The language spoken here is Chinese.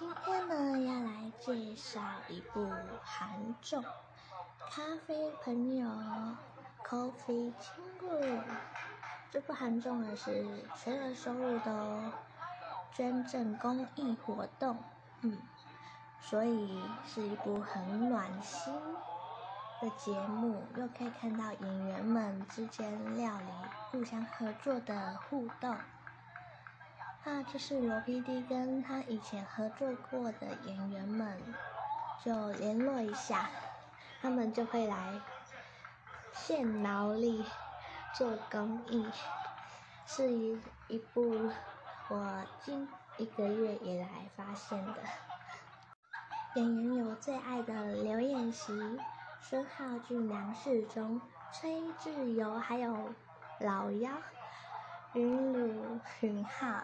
今天呢，要来介绍一部韩综《咖啡朋友》（Coffee 친구）。这部韩综呢是全额收入的哦捐赠公益活动，嗯，所以是一部很暖心的节目，又可以看到演员们之间料理互相合作的互动。那这是罗 PD 跟他以前合作过的演员们就联络一下，他们就会来献劳力做公益，是一一部我近一个月以来发现的。演员有最爱的刘演熙、孙浩俊、梁世宗、崔智友，还有老幺云鲁云浩。